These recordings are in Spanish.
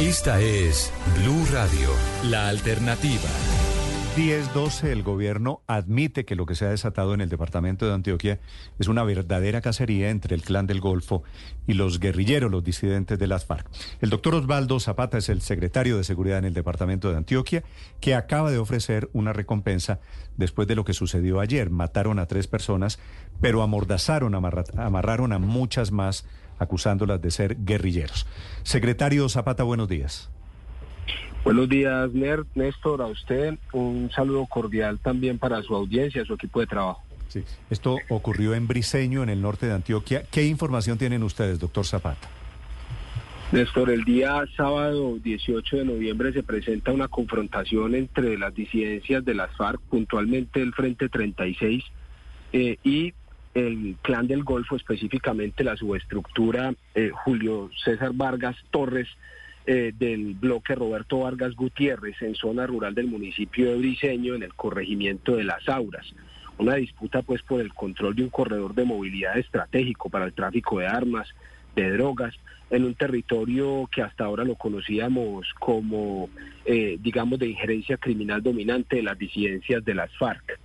Esta es Blue Radio, la alternativa. 10-12, el gobierno admite que lo que se ha desatado en el departamento de Antioquia es una verdadera cacería entre el clan del Golfo y los guerrilleros, los disidentes de las FARC. El doctor Osvaldo Zapata es el secretario de Seguridad en el departamento de Antioquia, que acaba de ofrecer una recompensa después de lo que sucedió ayer. Mataron a tres personas, pero amordazaron, amarraron a muchas más, acusándolas de ser guerrilleros. Secretario Zapata, buenos días. Buenos días, Néstor, a usted. Un saludo cordial también para su audiencia, su equipo de trabajo. Sí, esto ocurrió en Briseño, en el norte de Antioquia. ¿Qué información tienen ustedes, doctor Zapata? Néstor, el día sábado 18 de noviembre se presenta una confrontación entre las disidencias de las FARC, puntualmente el Frente 36, eh, y el Clan del Golfo, específicamente la subestructura eh, Julio César Vargas Torres, eh, del bloque Roberto Vargas Gutiérrez en zona rural del municipio de Briseño, en el corregimiento de Las Auras. Una disputa pues por el control de un corredor de movilidad estratégico para el tráfico de armas, de drogas, en un territorio que hasta ahora lo conocíamos como, eh, digamos, de injerencia criminal dominante de las disidencias de las FARC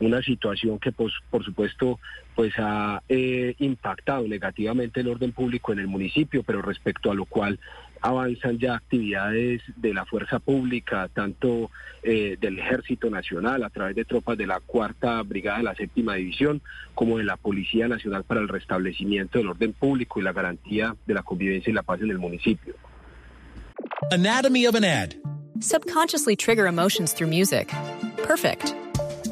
una situación que pues, por supuesto pues ha eh, impactado negativamente el orden público en el municipio, pero respecto a lo cual avanzan ya actividades de la fuerza pública, tanto eh, del Ejército Nacional a través de tropas de la Cuarta Brigada de la Séptima División, como de la Policía Nacional para el restablecimiento del orden público y la garantía de la convivencia y la paz en el municipio. Anatomy of an ad. Subconsciously trigger emotions through music. Perfect.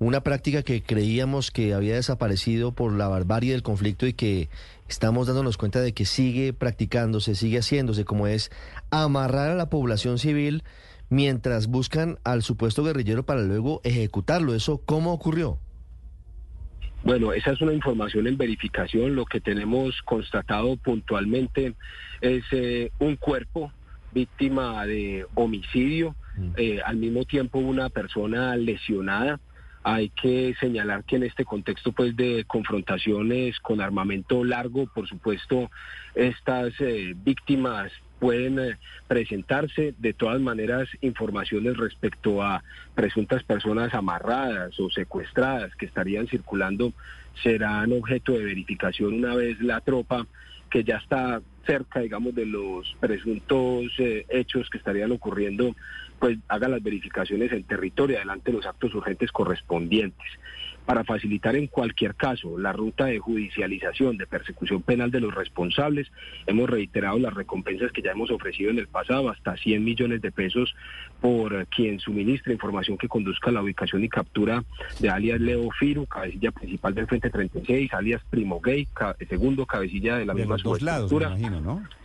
una práctica que creíamos que había desaparecido por la barbarie del conflicto y que estamos dándonos cuenta de que sigue practicándose, sigue haciéndose, como es amarrar a la población civil mientras buscan al supuesto guerrillero para luego ejecutarlo. ¿Eso cómo ocurrió? Bueno, esa es una información en verificación. Lo que tenemos constatado puntualmente es eh, un cuerpo víctima de homicidio, mm. eh, al mismo tiempo una persona lesionada hay que señalar que en este contexto pues de confrontaciones con armamento largo, por supuesto, estas eh, víctimas pueden eh, presentarse. De todas maneras informaciones respecto a presuntas personas amarradas o secuestradas que estarían circulando serán objeto de verificación una vez la tropa que ya está cerca, digamos, de los presuntos eh, hechos que estarían ocurriendo pues haga las verificaciones en territorio, adelante los actos urgentes correspondientes para facilitar en cualquier caso la ruta de judicialización, de persecución penal de los responsables. Hemos reiterado las recompensas que ya hemos ofrecido en el pasado, hasta 100 millones de pesos por quien suministre información que conduzca a la ubicación y captura de alias Leo Firu, cabecilla principal del Frente 36, alias Primo Gay, segundo cabecilla de la misma los lados, me imagino, ¿no?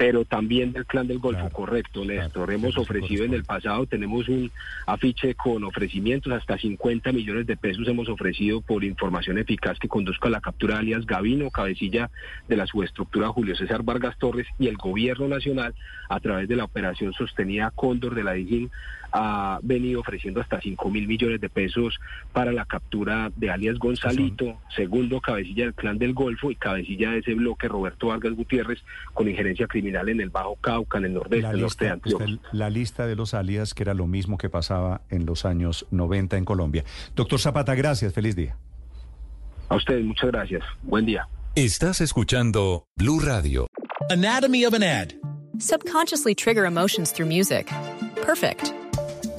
Pero también del clan del Golfo, correcto, Néstor. Hemos ofrecido en el pasado, tenemos un afiche con ofrecimientos, hasta 50 millones de pesos hemos ofrecido por información eficaz que conduzca a la captura de alias Gavino, cabecilla de la subestructura Julio César Vargas Torres y el gobierno nacional a través de la operación sostenida Cóndor de la DIGIN ha venido ofreciendo hasta 5 mil millones de pesos para la captura de alias Gonzalito, segundo cabecilla del clan del Golfo y cabecilla de ese bloque Roberto Vargas Gutiérrez con injerencia criminal en el Bajo Cauca, en el nordeste, norte de Antioquia. La lista de los alias, que era lo mismo que pasaba en los años 90 en Colombia. Doctor Zapata, gracias, feliz día. A ustedes, muchas gracias. Buen día. Estás escuchando Blue Radio. Anatomy of an ad. Subconsciously trigger emotions through music. Perfect.